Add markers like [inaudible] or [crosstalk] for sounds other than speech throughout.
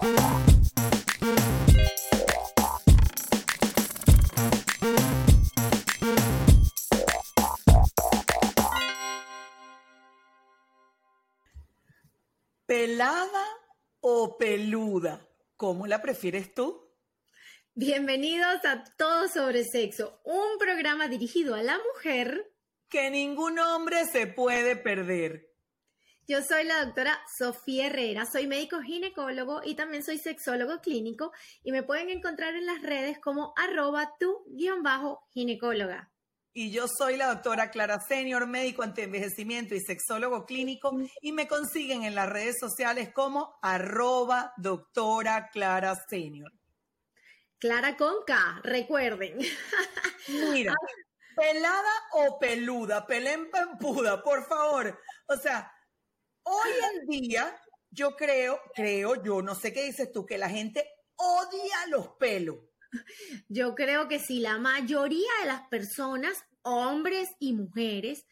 ¿Pelada o peluda? ¿Cómo la prefieres tú? Bienvenidos a Todo sobre Sexo, un programa dirigido a la mujer que ningún hombre se puede perder. Yo soy la doctora Sofía Herrera, soy médico ginecólogo y también soy sexólogo clínico y me pueden encontrar en las redes como arroba tu-ginecóloga. Y yo soy la doctora Clara Senior, médico antienvejecimiento y sexólogo clínico y me consiguen en las redes sociales como arroba doctora Clara Senior. Clara Conca, recuerden. Mira, [laughs] pelada o peluda, pelén pampuda, por favor. O sea, hoy en día yo creo, creo yo, no sé qué dices tú, que la gente odia los pelos. Yo creo que si la mayoría de las personas, hombres y mujeres,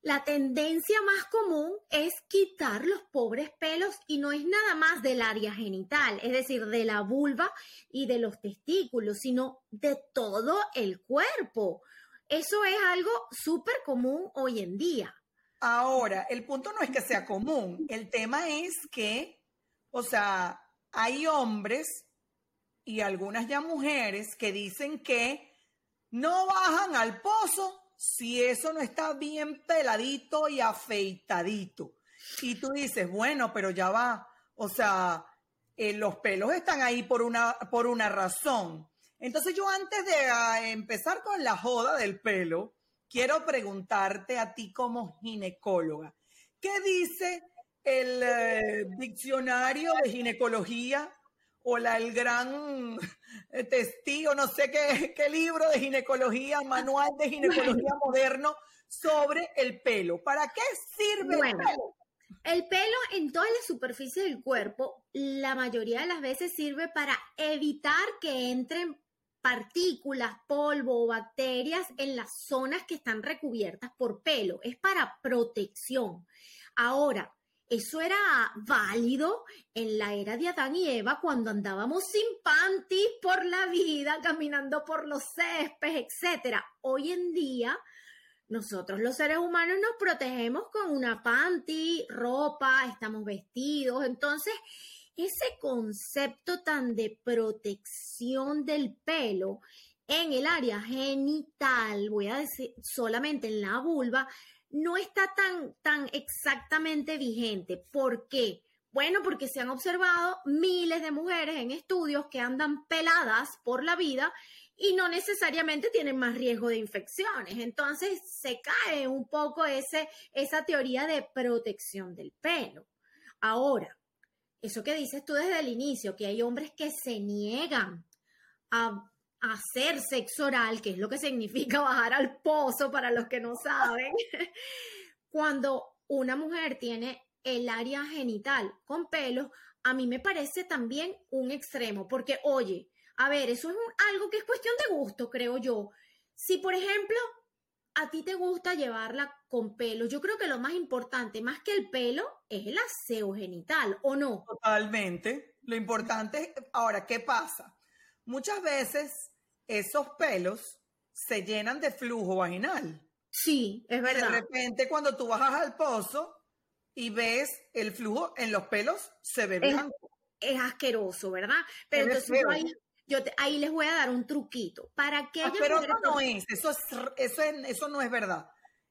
la tendencia más común es quitar los pobres pelos y no es nada más del área genital, es decir, de la vulva y de los testículos, sino de todo el cuerpo. Eso es algo súper común hoy en día. Ahora, el punto no es que sea común, el tema es que, o sea, hay hombres y algunas ya mujeres que dicen que no bajan al pozo si eso no está bien peladito y afeitadito. Y tú dices, bueno, pero ya va, o sea, eh, los pelos están ahí por una, por una razón. Entonces yo antes de ah, empezar con la joda del pelo, quiero preguntarte a ti como ginecóloga, ¿qué dice el eh, diccionario de ginecología o la, el gran eh, testigo, no sé qué, qué libro de ginecología, manual de ginecología moderno sobre el pelo? ¿Para qué sirve el pelo? El pelo en toda la superficie del cuerpo, la mayoría de las veces sirve para evitar que entren partículas, polvo o bacterias en las zonas que están recubiertas por pelo. Es para protección. Ahora, eso era válido en la era de Adán y Eva cuando andábamos sin panties por la vida, caminando por los céspedes, etc. Hoy en día, nosotros los seres humanos nos protegemos con una panty, ropa, estamos vestidos. Entonces, ese concepto tan de protección del pelo en el área genital, voy a decir solamente en la vulva, no está tan, tan exactamente vigente. ¿Por qué? Bueno, porque se han observado miles de mujeres en estudios que andan peladas por la vida y no necesariamente tienen más riesgo de infecciones. Entonces se cae un poco ese, esa teoría de protección del pelo. Ahora, eso que dices tú desde el inicio, que hay hombres que se niegan a, hacer sexo oral, que es lo que significa [laughs] bajar al pozo para los que no saben, [laughs] cuando una mujer tiene el área genital con pelo, a mí me parece también un extremo, porque oye, a ver, eso es algo que es cuestión de gusto, creo yo. Si, por ejemplo, a ti te gusta llevarla con pelo. Yo creo que lo más importante, más que el pelo, es el aseo genital, ¿o no? Totalmente. Lo importante es, ahora, ¿qué pasa? Muchas veces esos pelos se llenan de flujo vaginal. Sí, es verdad. de repente cuando tú bajas al pozo y ves el flujo en los pelos, se ve blanco. Es, asqueroso, ¿verdad? Pero entonces yo ahí les voy a dar un truquito. Para que Pero no es, eso, es, eso, eso no es verdad.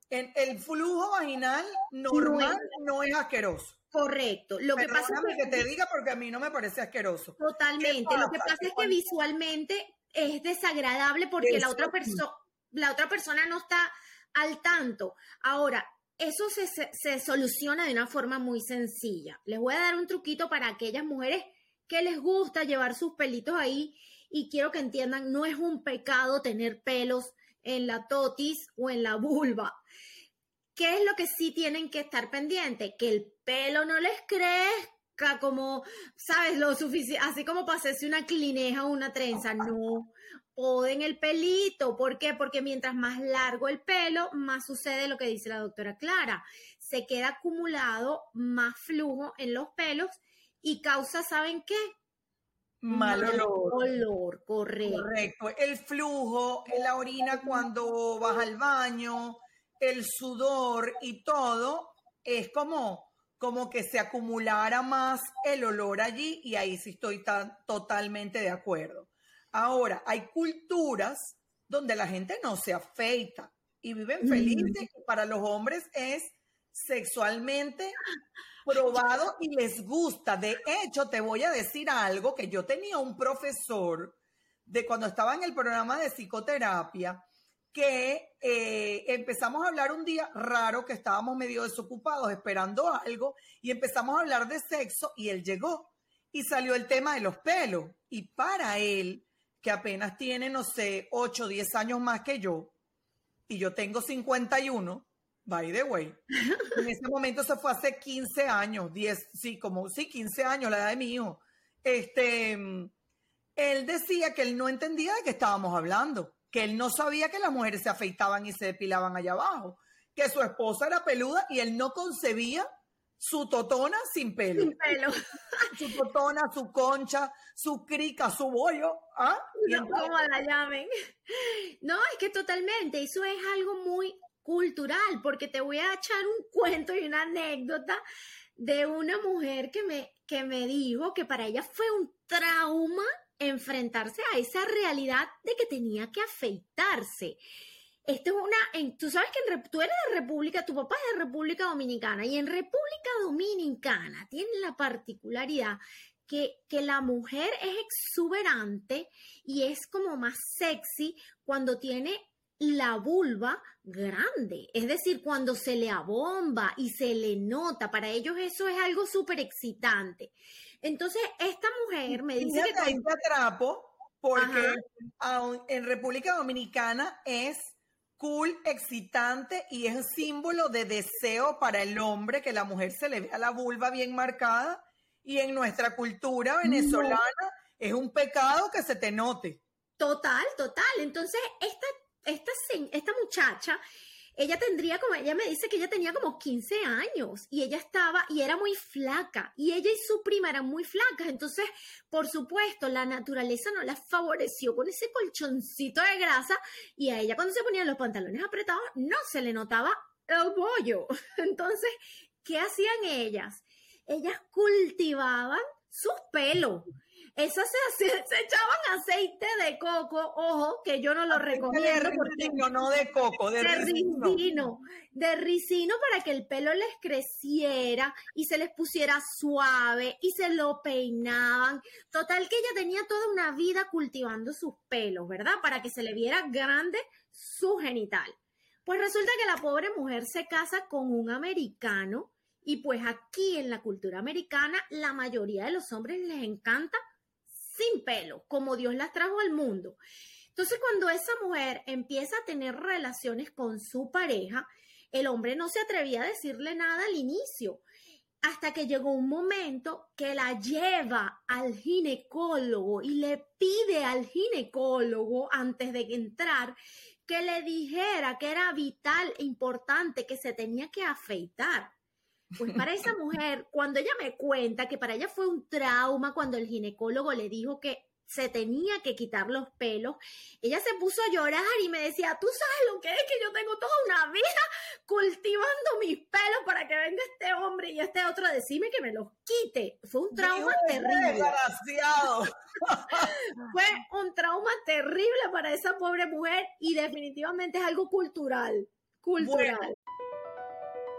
En, el flujo vaginal normal no es, asqueroso. Correcto. Lo que pasa es que, te diga porque a mí no me parece asqueroso. Totalmente. Lo que pasa es que visualmente es desagradable porque la otra, la otra persona no está al tanto. Ahora, eso se, se, soluciona de una forma muy sencilla. Les voy a dar un truquito para aquellas mujeres que les gusta llevar sus pelitos ahí y quiero que entiendan, no es un pecado tener pelos en la totis o en la vulva. ¿Qué es lo que sí tienen que estar pendientes? Que el pelo no les crezca como, ¿sabes? Lo suficiente, así como para hacerse una clineja o una trenza. No, poden el pelito. ¿Por qué? Porque mientras más largo el pelo, más sucede lo que dice la doctora Clara. Se queda acumulado más flujo en los pelos y causa, ¿saben qué? Mal olor. Olor, correcto. Correcto. El flujo, la orina cuando vas al baño, el sudor y todo, es como, como que se acumulara más el olor allí y ahí sí estoy tan, totalmente de acuerdo. Ahora, hay culturas donde la gente no se afeita y viven felices. Para los hombres es sexualmente [laughs] probado y les gusta. De hecho, te voy a decir algo que yo tenía un profesor de cuando estaba en el programa de psicoterapia que eh, empezamos a hablar un día raro que estábamos medio desocupados esperando algo y empezamos a hablar de sexo y él llegó y salió el tema de los pelos y para él que apenas tiene no sé 8 o 10 años más que yo y yo tengo 51 by the way. En [laughs] ese momento se fue hace 15 años, 10, sí, como, sí, 15 años, la edad de mi hijo. Este, él decía que él no entendía de qué estábamos hablando, que él no sabía que las mujeres se afeitaban y se depilaban allá abajo, que su esposa era peluda y él no concebía su totona sin pelo. Sin pelo. [laughs] su totona, su concha, su crica, su bollo. ¿ah? No, como la llamen. No, es que totalmente, eso es algo muy cultural, porque te voy a echar un cuento y una anécdota de una mujer que me, que me dijo que para ella fue un trauma enfrentarse a esa realidad de que tenía que afeitarse. Esto es una, tú sabes que en, tú eres de República, tu papá es de República Dominicana y en República Dominicana tiene la particularidad que, que, la mujer es exuberante y es como más sexy cuando tiene la vulva grande, es decir, cuando se le abomba y se le nota, para ellos eso es algo súper excitante. Entonces, esta mujer me dice que... Ahí te atrapo porque en República Dominicana es cool, excitante y es símbolo de deseo para el hombre que la mujer se le vea la vulva bien marcada y en nuestra cultura venezolana es un pecado que se te note. Total, total. Entonces, esta esta, esta muchacha, ella tendría como, ella me dice que ella tenía como 15 años y ella estaba y era muy flaca y ella y su prima eran muy flacas. Entonces, por supuesto, la naturaleza no la favoreció con ese colchoncito de grasa y a ella cuando se ponían los pantalones apretados no se le notaba el bollo. [laughs] Entonces, ¿qué hacían ellas? Ellas cultivaban sus pelos esas [laughs] se, echaban aceite de coco, ojo, que yo no lo recomiendo. De ricino, no de coco, de, ricino. De ricino para que el pelo les creciera y se les pusiera suave y se lo peinaban. Total que ella tenía toda una vida cultivando sus pelos, ¿verdad? Para que se le viera grande su genital. Pues resulta que la pobre mujer se casa con un americano y pues aquí en la cultura americana la mayoría de los hombres les encanta sin pelo, como Dios las trajo al mundo. Entonces, cuando esa mujer empieza a tener relaciones con su pareja, el hombre no se atrevía a decirle nada al inicio, hasta que llegó un momento que la lleva al ginecólogo y le pide al ginecólogo antes de entrar que le dijera que era vital e importante que se tenía que afeitar. Pues para esa mujer, cuando ella me cuenta que para ella fue un trauma cuando el ginecólogo le dijo que se tenía que quitar los pelos, ella se puso a llorar y me decía, tú sabes lo que es que yo tengo toda una vida cultivando mis pelos para que venga este hombre y este otro a decirme que me los quite. Fue un trauma terrible. Desgraciado. [laughs] Fue un trauma terrible para esa pobre mujer y definitivamente es algo cultural. Cultural.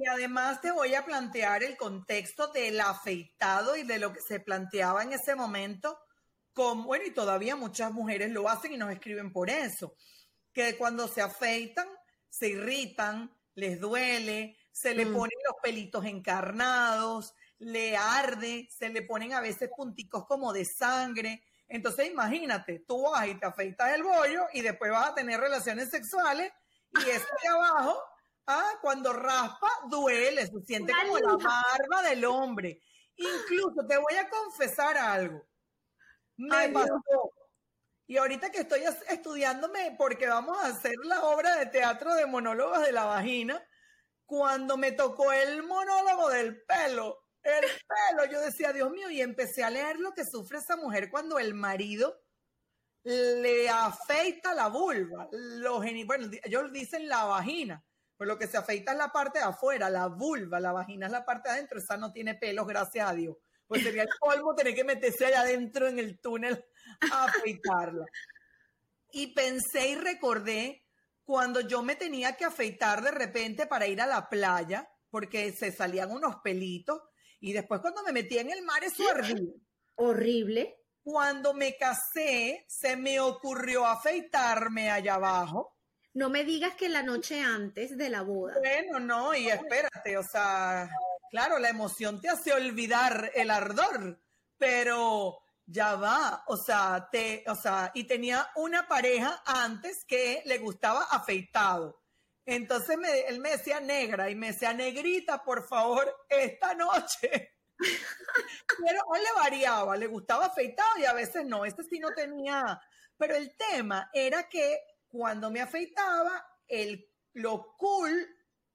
Y además te voy a plantear el contexto del afeitado y de lo que se planteaba en ese momento. Con, bueno, y todavía muchas mujeres lo hacen y nos escriben por eso. Que cuando se afeitan, se irritan, les duele, se le Mm. ponen los pelitos encarnados, le arde, se le ponen a veces punticos como de sangre. Entonces imagínate, tú vas y te afeitas el bollo y después vas a tener relaciones sexuales y [laughs] eso de abajo, ah, cuando raspa, duele, se siente como la barba del hombre. Incluso te voy a confesar algo. Me Ay, Dios. pasó. Y ahorita que estoy estudiándome, porque vamos a hacer la obra de teatro de monólogos de la vagina, cuando me tocó el monólogo del pelo, el pelo, yo decía, Dios mío, y empecé a leer lo que sufre esa mujer cuando el marido le afeita la vulva, los bueno, ellos dicen la vagina, pero lo que se afeita es la parte de afuera, la vulva, la vagina es la parte de adentro, esa no tiene pelos, gracias a Dios. Pues sería el colmo tener que meterse allá adentro en el túnel a afeitarla. Y pensé y recordé cuando yo me tenía que afeitar de repente para ir a la playa, porque se salían unos pelitos, y después cuando me metí en el mar eso ardía. Horrible. Cuando me casé, se me ocurrió afeitarme allá abajo. No me digas que la noche antes de la boda. Bueno, no, y espérate, o sea, claro, la emoción te hace olvidar el ardor, pero ya va, o sea, te, o sea, y tenía una pareja antes que le gustaba afeitado. Entonces me- él me decía negra y me decía negrita, por favor, esta noche. [laughs] Pero él le variaba, le gustaba afeitado y a veces no, este sí no tenía. Pero el tema era que cuando me afeitaba, el, lo cool,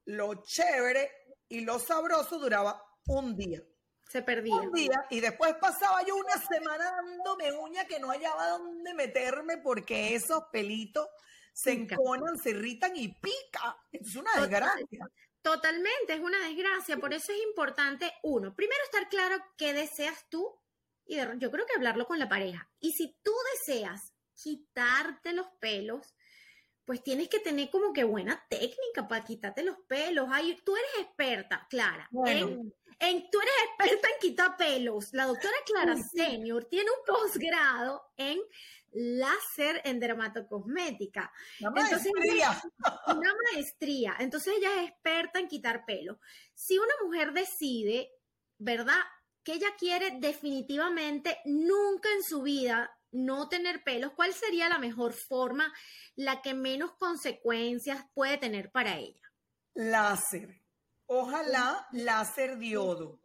lo chévere y lo sabroso duraba un día. Se perdía. Un día y después pasaba yo una semana dándome uña que no hallaba dónde meterme porque esos pelitos se Pica. enconan, se irritan y pica. Es una desgracia. Totalmente, es una desgracia. Por eso es importante, uno, primero estar claro qué deseas tú y de- yo creo que hablarlo con la pareja. Y si tú deseas quitarte los pelos, pues tienes que tener como que buena técnica para quitarte los pelos. Ay, tú eres experta, Clara. Bueno. en- en- tú eres experta en quitar pelos. La doctora Clara Senior tiene un posgrado en láser en dermatocosmética La Entonces, maestría. una maestría. Entonces ella es experta en quitar pelo. Si una mujer decide, ¿verdad? Que ella quiere definitivamente nunca en su vida no tener pelos, ¿cuál sería la mejor forma, la que menos consecuencias puede tener para ella? Láser. Ojalá láser diodo.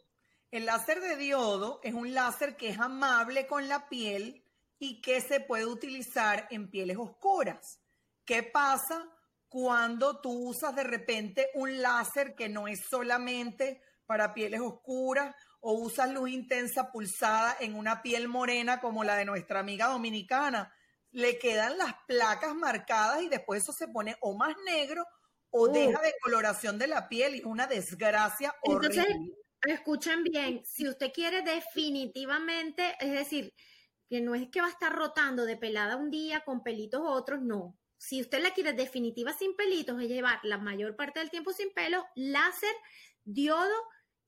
El láser de diodo es un láser que es amable con la piel y que se puede utilizar en pieles oscuras. ¿Qué pasa cuando tú usas de repente un láser que no es solamente para pieles oscuras o usas luz intensa pulsada en una piel morena como la de nuestra amiga dominicana? Le quedan las placas marcadas y después eso se pone o más negro o Uh. deja de coloración de la piel y es una desgracia Entonces, horrible. Escuchen bien, si usted quiere definitivamente, es decir, que no es que va a estar rotando de pelada un día con pelitos otros, no. Si usted la quiere definitiva sin pelitos, es llevar la mayor parte del tiempo sin pelo, láser, diodo,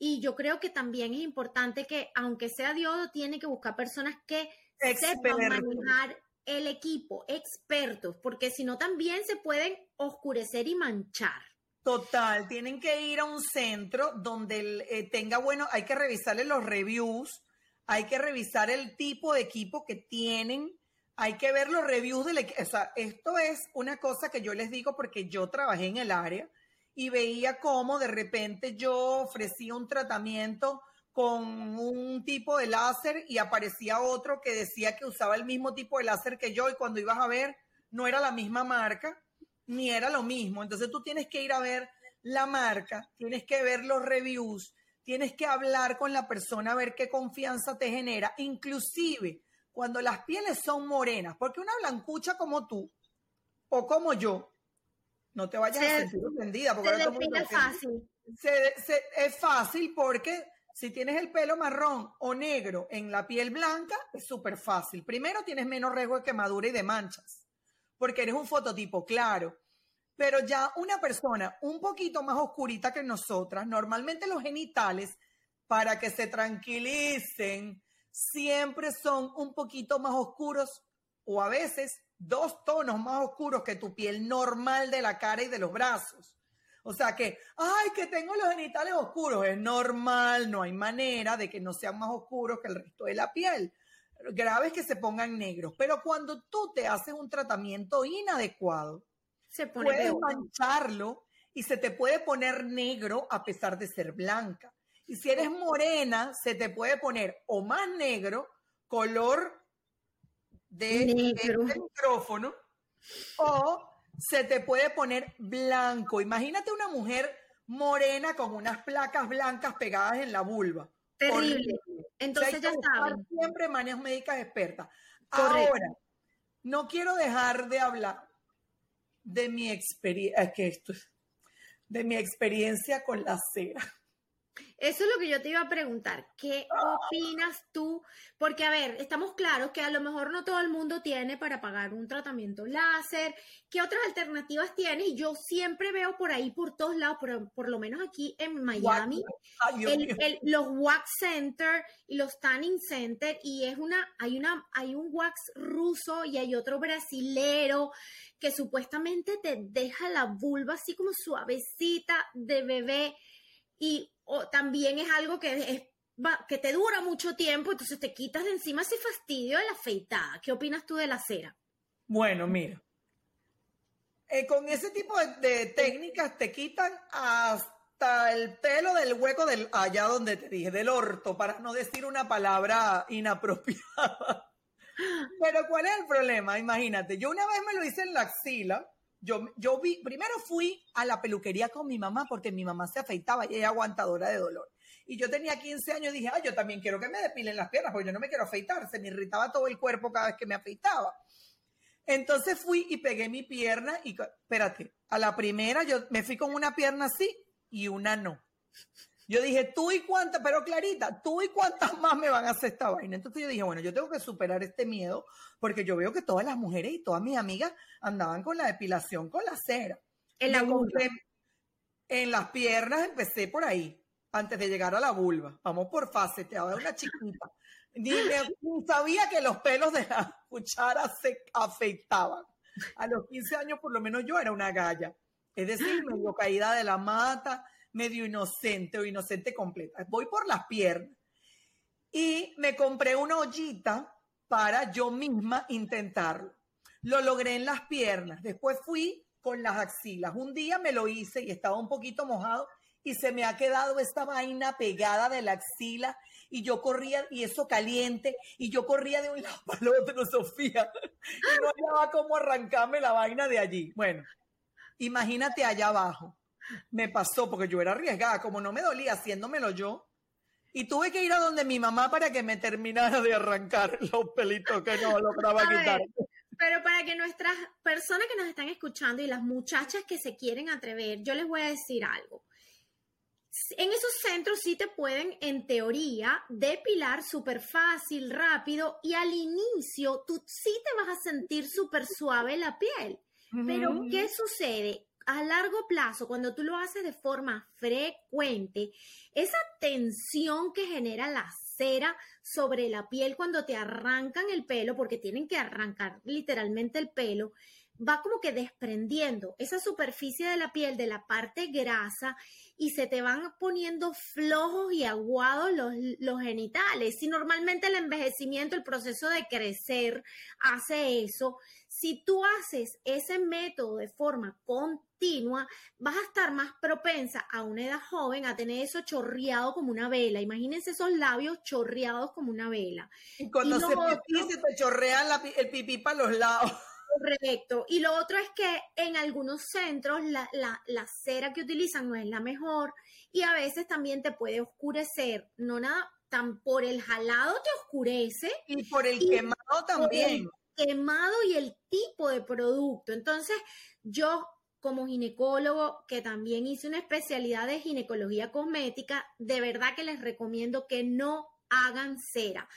y yo creo que también es importante que, aunque sea diodo, tiene que buscar personas que sepan Expertos. manejar el equipo, expertos, porque si no también se pueden oscurecer y manchar. Total, tienen que ir a un centro donde eh, tenga bueno, hay que revisarle los reviews, hay que revisar el tipo de equipo que tienen, hay que ver los reviews del equipo. O sea, esto es una cosa que yo les digo porque yo trabajé en el área y veía cómo de repente yo ofrecía un tratamiento con un tipo de láser y aparecía otro que decía que usaba el mismo tipo de láser que yo y cuando ibas a ver no era la misma marca ni era lo mismo. Entonces tú tienes que ir a ver la marca, tienes que ver los reviews, tienes que hablar con la persona a ver qué confianza te genera, inclusive cuando las pieles son morenas, porque una blancucha como tú o como yo, no te vayas a sentir ofendida. Porque se fácil. es fácil porque si tienes el pelo marrón o negro en la piel blanca, es súper fácil. Primero tienes menos riesgo de quemadura y de manchas, porque eres un fototipo claro. Pero ya una persona un poquito más oscurita que nosotras, normalmente los genitales, para que se tranquilicen, siempre son un poquito más oscuros o a veces dos tonos más oscuros que tu piel normal de la cara y de los brazos. O sea que, ay, que tengo los genitales oscuros, es normal, no hay manera de que no sean más oscuros que el resto de la piel. Grave es que se pongan negros, pero cuando tú te haces un tratamiento inadecuado, se puedes mancharlo y se te puede poner negro a pesar de ser blanca. Y si eres morena, se te puede poner o más negro, color de, micrófono, o se te puede poner blanco. Imagínate una mujer morena con unas placas blancas pegadas en la vulva. Terrible. Entonces ya saben. Siempre manejo médicas expertas. Ahora, no quiero dejar de hablar de mi experiencia, que esto de mi experiencia con la cera. Eso es lo que yo te iba a preguntar. ¿Qué opinas tú? Porque, a ver, estamos claros que a lo mejor no todo el mundo tiene para pagar un tratamiento láser. ¿Qué otras alternativas tienes? Y yo siempre veo por ahí, por todos lados, por, lo menos aquí en Miami, los wax center y los tanning center. Y es una, hay una, hay un wax ruso y hay otro brasilero que supuestamente te deja la vulva así como suavecita de bebé. Y o también es algo que, es, que te dura mucho tiempo, entonces te quitas de encima ese fastidio de la afeitada. ¿Qué opinas tú de la cera? Bueno, mira, eh, con ese tipo de, técnicas te quitan hasta el pelo del hueco del allá donde te dije, del orto, para no decir una palabra inapropiada. [laughs] Pero ¿cuál es el problema? Imagínate, yo una vez me lo hice en la axila yo, yo vi, primero fui a la peluquería con mi mamá porque mi mamá se afeitaba y ella aguantadora de dolor. Y yo tenía 15 años y dije, ah, yo también quiero que me depilen las piernas porque yo no me quiero afeitar. Se me irritaba todo el cuerpo cada vez que me afeitaba. Entonces fui y pegué mi pierna y, espérate, a la primera yo me fui con una pierna así y una no. Yo dije, tú y cuántas, pero Clarita, tú y cuántas más me van a hacer esta vaina. Entonces yo dije, bueno, yo tengo que superar este miedo porque yo veo que todas las mujeres y todas mis amigas andaban con la depilación, con la cera. En la En las piernas empecé por ahí, antes de llegar a la vulva. Vamos por fase, te voy a una chiquita. Ni, sabía que los pelos de la cuchara se afeitaban. A los 15 años, por lo menos yo era una galla. Es decir, medio caída de la mata, medio inocente o inocente completa. Voy por las piernas. Y me compré una ollita para yo misma intentarlo. Lo logré en las piernas. Después fui con las axilas. Un día me lo hice y estaba un poquito mojado y se me ha quedado esta vaina pegada de la axila y yo corría y eso caliente y yo corría de un lado [laughs] para el otro, Sofía, y no hallaba cómo arrancarme la vaina de allí. Bueno, imagínate allá abajo me pasó porque yo era arriesgada, como no me dolía haciéndomelo yo. Y tuve que ir a donde mi mamá para que me terminara de arrancar los pelitos que no lograba quitar. pero para que nuestras personas que nos están escuchando y las muchachas que se quieren atrever, yo les voy a decir algo. En esos centros sí te pueden, en teoría, depilar súper fácil, rápido y al inicio tú sí te vas a sentir súper suave la piel. Pero ¿qué sucede? A largo plazo, cuando tú lo haces de forma frecuente, esa tensión que genera la cera sobre la piel cuando te arrancan el pelo, porque tienen que arrancar literalmente el pelo, va como que desprendiendo esa superficie de la piel de la parte grasa y se te van poniendo flojos y aguados los, los genitales. Si normalmente el envejecimiento, el proceso de crecer hace eso, si tú haces ese método de forma continua, vas a estar más propensa a una edad joven a tener eso chorreado como una vela. Imagínense esos labios chorreados como una vela. Y cuando se, te chorrea el pipí para los lados. [laughs] Correcto. Y lo otro es que en algunos centros la, la, cera que utilizan no es la mejor y a veces también te puede oscurecer. No nada, tan por el jalado te oscurece. Y por el quemado también. el quemado y el tipo de producto. Entonces, yo como ginecólogo, que también hice una especialidad de ginecología cosmética, de verdad que les recomiendo que no hagan cera.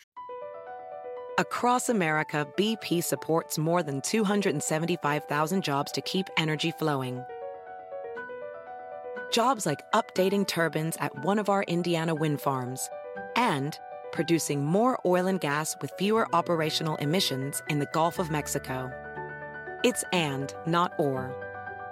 Across America, BP supports more than 275,000 jobs to keep energy flowing. Jobs like updating turbines at one of our Indiana wind farms and producing more oil and gas with fewer operational emissions in the Gulf of Mexico. It's and, not or.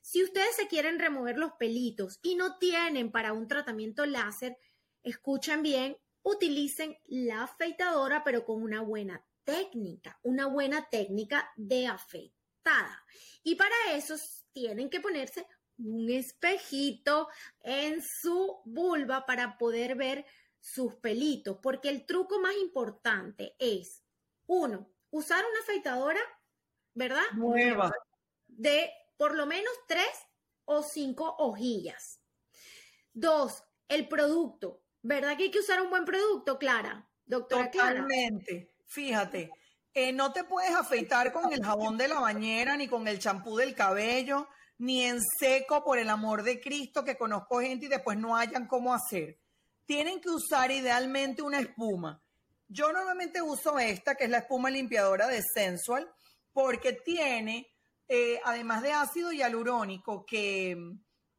Si ustedes se quieren remover los pelitos y no tienen para un tratamiento láser, escuchen bien, utilicen la afeitadora, pero con una buena técnica, una buena técnica de afeitada. Y para eso tienen que ponerse un espejito en su vulva para poder ver sus pelitos, porque el truco más importante es, uno, usar una afeitadora, ¿verdad? Nueva. De por lo menos tres o cinco hojillas. Dos, el producto. ¿Verdad que hay que usar un buen producto, Clara? Doctora Totalmente. Fíjate, eh, no te puedes afeitar con el jabón de la bañera, ni con el champú del cabello, ni en seco, por el amor de Cristo, que conozco gente y después no hayan cómo hacer. Tienen que usar idealmente una espuma. Yo normalmente uso esta, que es la espuma limpiadora de Sensual, porque tiene eh, además de ácido hialurónico que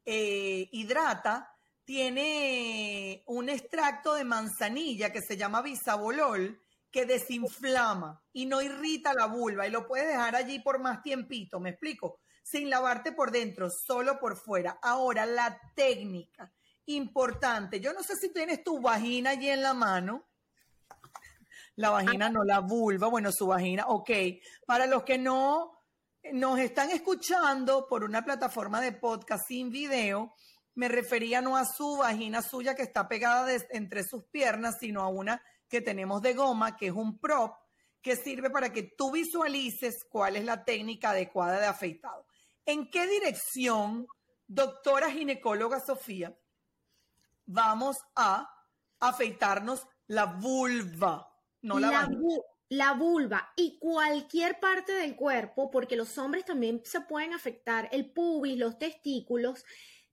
eh, hidrata, tiene un extracto de manzanilla que se llama bisabolol que desinflama y no irrita la vulva y lo puedes dejar allí por más tiempito, ¿me explico? Sin lavarte por dentro, solo por fuera. Ahora, la técnica importante. Yo no sé si tienes tu vagina allí en la mano. La vagina, no la vulva, bueno, su vagina, ok. Para los que no nos están escuchando por una plataforma de podcast sin video, me refería no a su vagina suya que está pegada entre sus piernas, sino a una que tenemos de goma, que es un prop, que sirve para que tú visualices cuál es la técnica adecuada de afeitado. ¿En qué dirección, doctora ginecóloga Sofía, vamos a afeitarnos la vulva, no la, vagina? La vulva y cualquier parte del cuerpo, porque los hombres también se pueden afectar, el pubis, los testículos,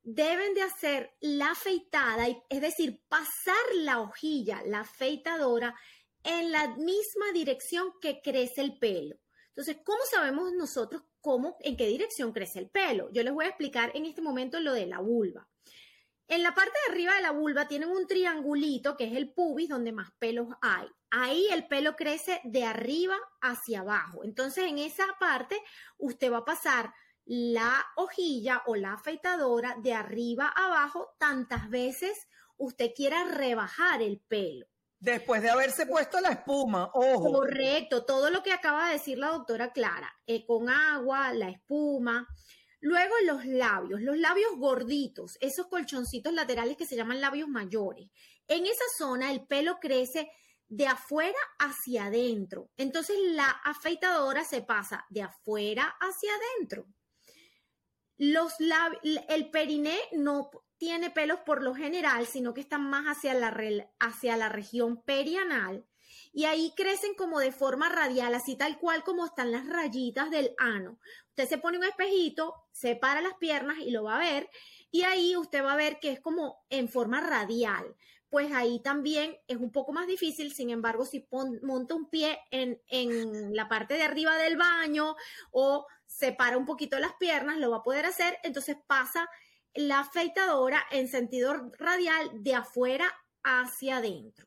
deben de hacer la afeitada, es decir, pasar la hojilla, la afeitadora, en la misma dirección que crece el pelo. Entonces, ¿cómo sabemos nosotros cómo, en qué dirección crece el pelo? Yo les voy a explicar en este momento lo de la vulva. En la parte de arriba de la vulva tienen un triangulito que es el pubis donde más pelos hay. Ahí el pelo crece de arriba hacia abajo. Entonces en esa parte usted va a pasar la hojilla o la afeitadora de arriba a abajo tantas veces usted quiera rebajar el pelo. Después de haberse puesto la espuma, ojo. Correcto, todo lo que acaba de decir la doctora Clara, eh, con agua, la espuma. Luego los labios, los labios gorditos, esos colchoncitos laterales que se llaman labios mayores. En esa zona el pelo crece de afuera hacia adentro. Entonces la afeitadora se pasa de afuera hacia adentro. Los el periné no tiene pelos por lo general, sino que están más hacia la, hacia la región perianal y ahí crecen como de forma radial, así tal cual como están las rayitas del ano. Usted se pone un espejito, separa las piernas y lo va a ver y ahí usted va a ver que es como en forma radial. Pues ahí también es un poco más difícil, sin embargo, si monta un pie en, en la parte de arriba del baño o separa un poquito las piernas, lo va a poder hacer, entonces pasa la afeitadora en sentido radial de afuera hacia adentro.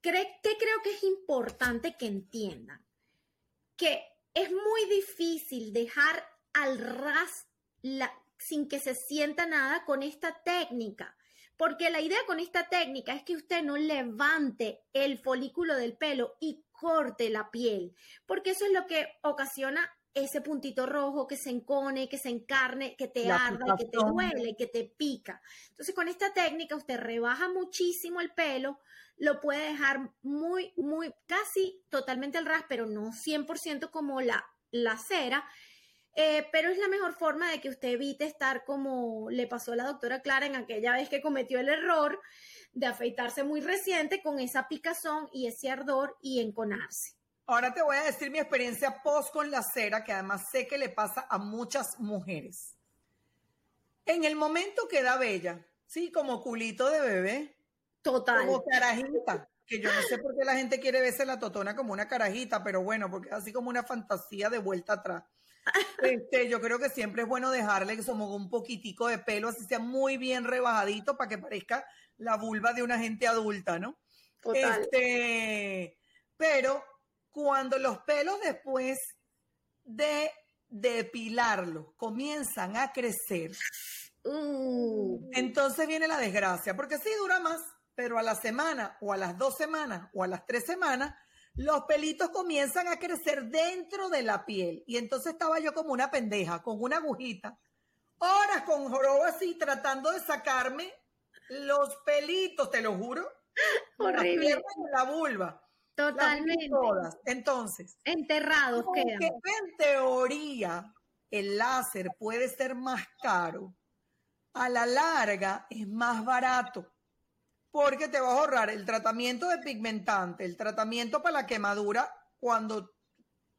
¿Qué creo que es importante que entiendan? Que es muy difícil dejar al ras sin que se sienta nada con esta técnica. Porque la idea con esta técnica es que usted no levante el folículo del pelo y corte la piel, porque eso es lo que ocasiona ese puntito rojo que se encone, que se encarne, que te arda, que te duele, que te pica. Entonces, con esta técnica usted rebaja muchísimo el pelo, lo puede dejar muy, muy, casi totalmente al ras, pero no 100% como la, la cera. Eh, pero es la mejor forma de que usted evite estar como le pasó a la doctora Clara en aquella vez que cometió el error de afeitarse muy reciente con esa picazón y ese ardor y enconarse. Ahora te voy a decir mi experiencia post con la cera, que además sé que le pasa a muchas mujeres. En el momento queda bella, sí, como culito de bebé. Total. Como carajita. Que yo no sé por qué la gente quiere verse la totona como una carajita, pero bueno, porque es así como una fantasía de vuelta atrás. Este, yo creo que siempre es bueno dejarle que somos un poquitico de pelo, así sea muy bien rebajadito para que parezca la vulva de una gente adulta, ¿no? Total. Este, pero cuando los pelos después de depilarlos comienzan a crecer, uh. entonces viene la desgracia, porque sí dura más, pero a la semana o a las dos semanas o a las tres semanas, los pelitos comienzan a crecer dentro de la piel. Y entonces estaba yo como una pendeja, con una agujita, horas con joroba así, tratando de sacarme los pelitos, te lo juro. Horrible. La, la vulva. Totalmente. Todas. Entonces. Enterrados quedan. en teoría el láser puede ser más caro, a la larga es más barato. Porque te vas a ahorrar el tratamiento de pigmentante, el tratamiento para la quemadura cuando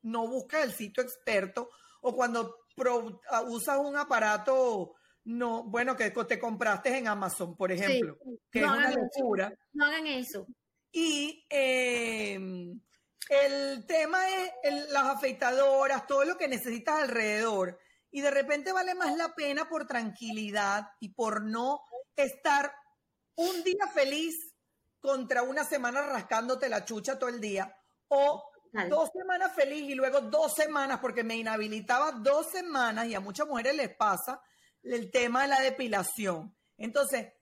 no buscas el sitio experto o cuando ah, usas un aparato no, bueno, que te compraste en Amazon, por ejemplo, que es una locura. No hagan eso. Y em, el tema es las afeitadoras, todo lo que necesitas alrededor. Y de repente vale más la pena por tranquilidad y por no estar un día feliz contra una semana rascándote la chucha todo el día. O dos semanas feliz y luego dos semanas, porque me inhabilitaba dos semanas y a muchas mujeres les pasa el tema de la depilación. Entonces,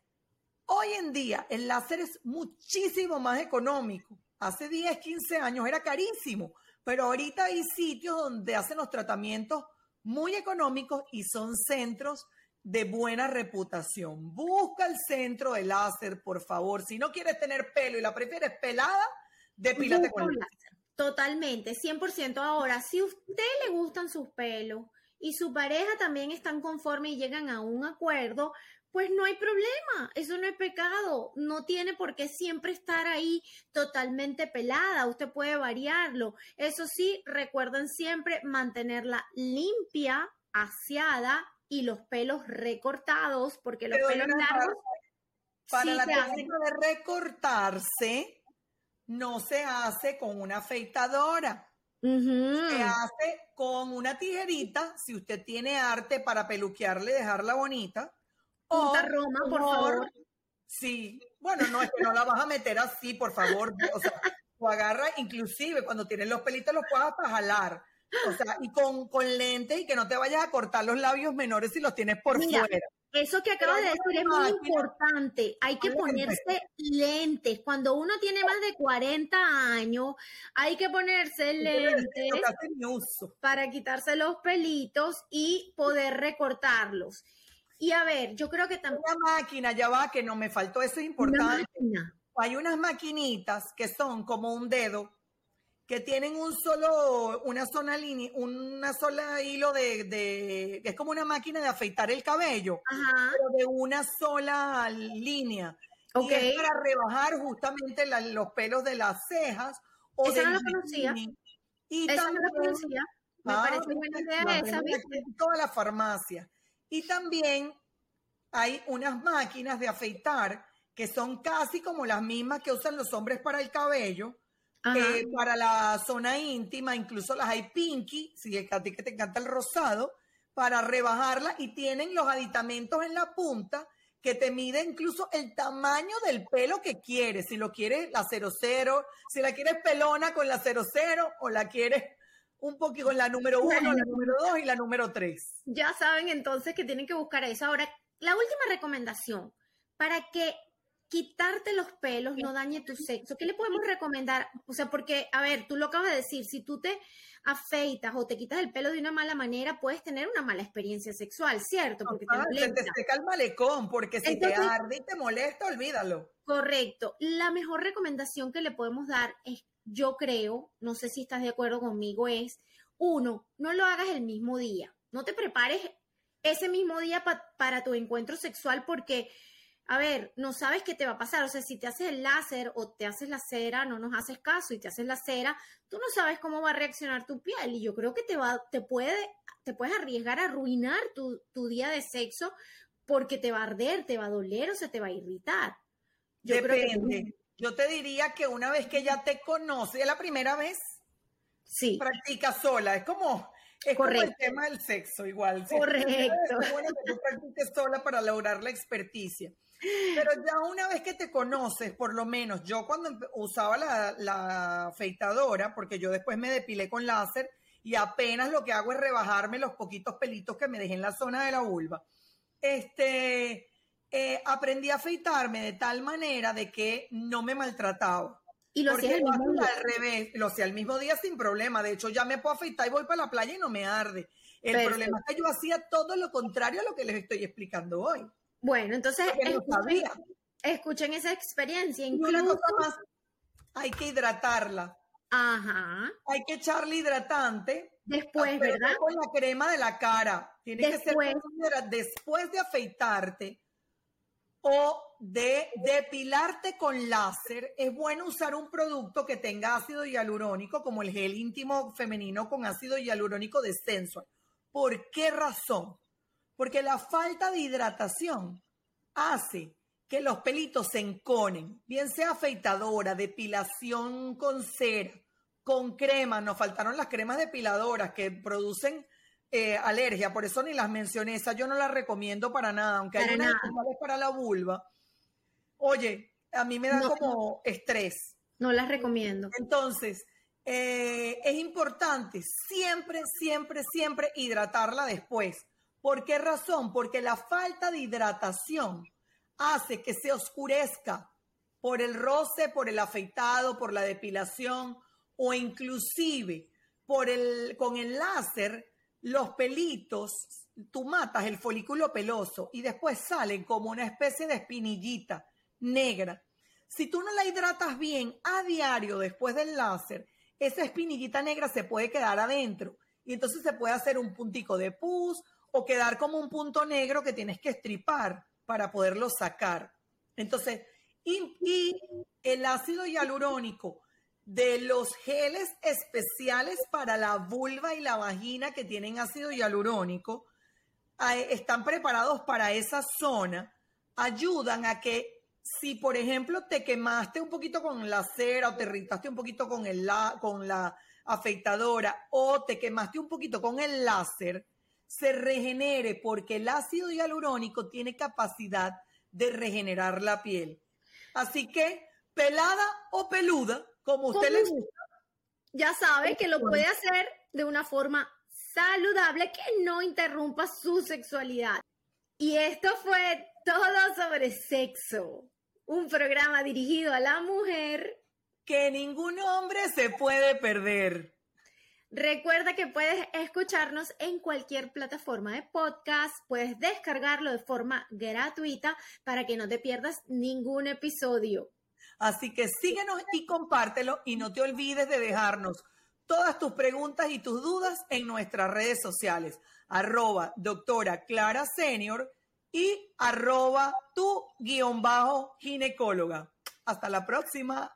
Hoy en día el láser es muchísimo más económico. Hace 10, 15 años era carísimo, pero ahorita hay sitios donde hacen los tratamientos muy económicos y son centros de buena reputación. Busca el centro de láser, por favor. Si no quieres tener pelo y la prefieres pelada, depílate con el láser. Totalmente, 100%. Ahora, si a usted le gustan sus pelos y su pareja también están conformes y llegan a un acuerdo, pues no hay problema, eso no es pecado, no tiene por qué siempre estar ahí totalmente pelada, usted puede variarlo. Eso sí, recuerden siempre mantenerla limpia, aseada y los pelos recortados, porque los pelos largos... Para la técnica de recortarse, no se hace con una afeitadora. Se hace con una tijerita, si usted tiene arte para peluquearle, dejarla bonita Punta Roma, por favor. Sí, bueno, no es que no la vas a meter así, por favor. O sea, tú agarra, inclusive cuando tienes los pelitos los puedes hasta jalar. O sea, y con, con lentes y que no te vayas a cortar los labios menores si los tienes por fuera. Eso que acabas de decir es muy importante. Hay que ponerse lentes. Cuando uno tiene más de 40 años, hay que ponerse lentes para quitarse los pelitos y poder recortarlos. Y a ver, yo creo que también... Una máquina, ya va, que no me faltó, eso es importante. Hay unas maquinitas que son como un dedo, que tienen un solo, una sola línea, una sola hilo de, de, es como una máquina de afeitar el cabello, pero de una sola línea. Y es para rebajar justamente los pelos de las cejas. O esa no la conocía. Y no la conocía. Me ah, parece buena idea esa, Toda la farmacia. Y también hay unas máquinas de afeitar que son casi como las mismas que usan los hombres para el cabello, eh, para la zona íntima, incluso las hay pinky, si a ti que te encanta el rosado, para rebajarla y tienen los aditamentos en la punta que te mide incluso el tamaño del pelo que quieres. Si lo quieres la 00, si la quieres pelona con la 00 o la quieres un poquito con la número 1, la número 2 y la número 3. Ya saben entonces que tienen que buscar eso. Ahora, la última recomendación para que quitarte los pelos no dañe tu sexo. ¿Qué le podemos recomendar? O sea, porque, a ver, tú lo acabas de decir, si tú te afeitas o te quitas el pelo de una mala manera, puedes tener una mala experiencia sexual, ¿cierto? Porque te, te seca el malecón, porque si te arde y te molesta, olvídalo. Correcto. La mejor recomendación que le podemos dar es, yo creo, no sé si estás de acuerdo conmigo, es, uno, no lo hagas el mismo día. No te prepares ese mismo día para tu encuentro sexual porque a ver, no sabes qué te va a pasar. O sea, si te haces el láser o te haces la cera, no nos haces caso y te haces la cera, tú no sabes cómo va a reaccionar tu piel. Y yo creo que te va, te puede, te puedes arriesgar a arruinar tu, día de sexo porque te va a arder, te va a doler o se te va a irritar. Yo Depende. Yo te diría que una vez que ya te conoce, la primera vez, sí. practica sola. Es como, es como el tema del sexo, igual. Correcto. [laughs] Es bueno que tú practiques sola para lograr la experticia. Pero ya una vez que te conoces, por lo menos yo cuando usaba la, afeitadora, porque yo después me depilé con láser y apenas lo que hago es rebajarme los poquitos pelitos que me dejé en la zona de la vulva, este, eh, aprendí a afeitarme de tal manera de que no me maltrataba. Y lo hacía al revés, lo hacía el mismo día sin problema. De hecho, ya me puedo afeitar y voy para la playa y no me arde. El problema es que yo hacía todo lo contrario a lo que les estoy explicando hoy. Bueno, entonces escuchen, esa experiencia. Incluso... hay que hidratarla. Ajá. Hay que echarle hidratante. Después, ¿verdad? Con la crema de la cara. Tiene que ser después de afeitarte o de depilarte con láser. Es bueno usar un producto que tenga ácido hialurónico, como el gel íntimo femenino con ácido hialurónico de Sensual. ¿Por qué razón? Porque la falta de hidratación hace que los pelitos se enconen, bien sea afeitadora, depilación con cera, con crema, nos faltaron las cremas depiladoras que producen eh, alergia, por eso ni las mencioné, esa yo no las recomiendo para nada, aunque hay unas para la vulva. Oye, a mí me da como estrés. No las recomiendo. Entonces, eh, es importante siempre, siempre, siempre hidratarla después ¿Por qué razón? Porque la falta de hidratación hace que se oscurezca por el roce, por el afeitado, por la depilación o inclusive por el, con el láser, los pelitos, tú matas el folículo peloso y después salen como una especie de espinillita negra. Si tú no la hidratas bien a diario después del láser, esa espinillita negra se puede quedar adentro y entonces se puede hacer un puntico de pus o quedar como un punto negro que tienes que estripar para poderlo sacar. Entonces, y, el ácido hialurónico de los geles especiales para la vulva y la vagina que tienen ácido hialurónico, están preparados para esa zona, ayudan a que si, por ejemplo, te quemaste un poquito con la cera o te irritaste un poquito con, el, con la afeitadora o te quemaste un poquito con el láser, se regenere porque el ácido hialurónico tiene capacidad de regenerar la piel. Así que, pelada o peluda, como usted le gusta. Ya sabe que lo puede hacer de una forma saludable que no interrumpa su sexualidad. Y esto fue todo sobre sexo, un programa dirigido a la mujer que ningún hombre se puede perder. Recuerda que puedes escucharnos en cualquier plataforma de podcast, puedes descargarlo de forma gratuita para que no te pierdas ningún episodio. Así que síguenos y compártelo y no te olvides de dejarnos todas tus preguntas y tus dudas en nuestras redes sociales, arroba doctora Clara Senior y arroba tu guion bajo ginecóloga. Hasta la próxima.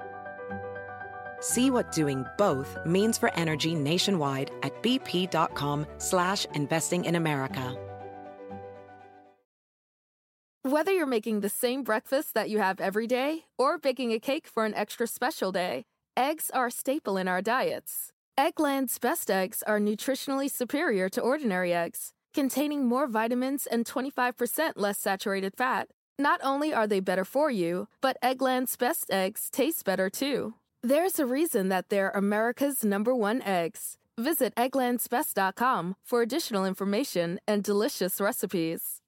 See what doing both means for energy nationwide at bp.com slash investing in America. Whether you're making the same breakfast that you have every day or baking a cake for an extra special day, eggs are a staple in our diets. Eggland's best eggs are nutritionally superior to ordinary eggs, containing more vitamins and 25% less saturated fat. Not only are they better for you, but Eggland's best eggs taste better too. There's a reason that they're America's number one eggs. Visit egglandsbest.com for additional information and delicious recipes.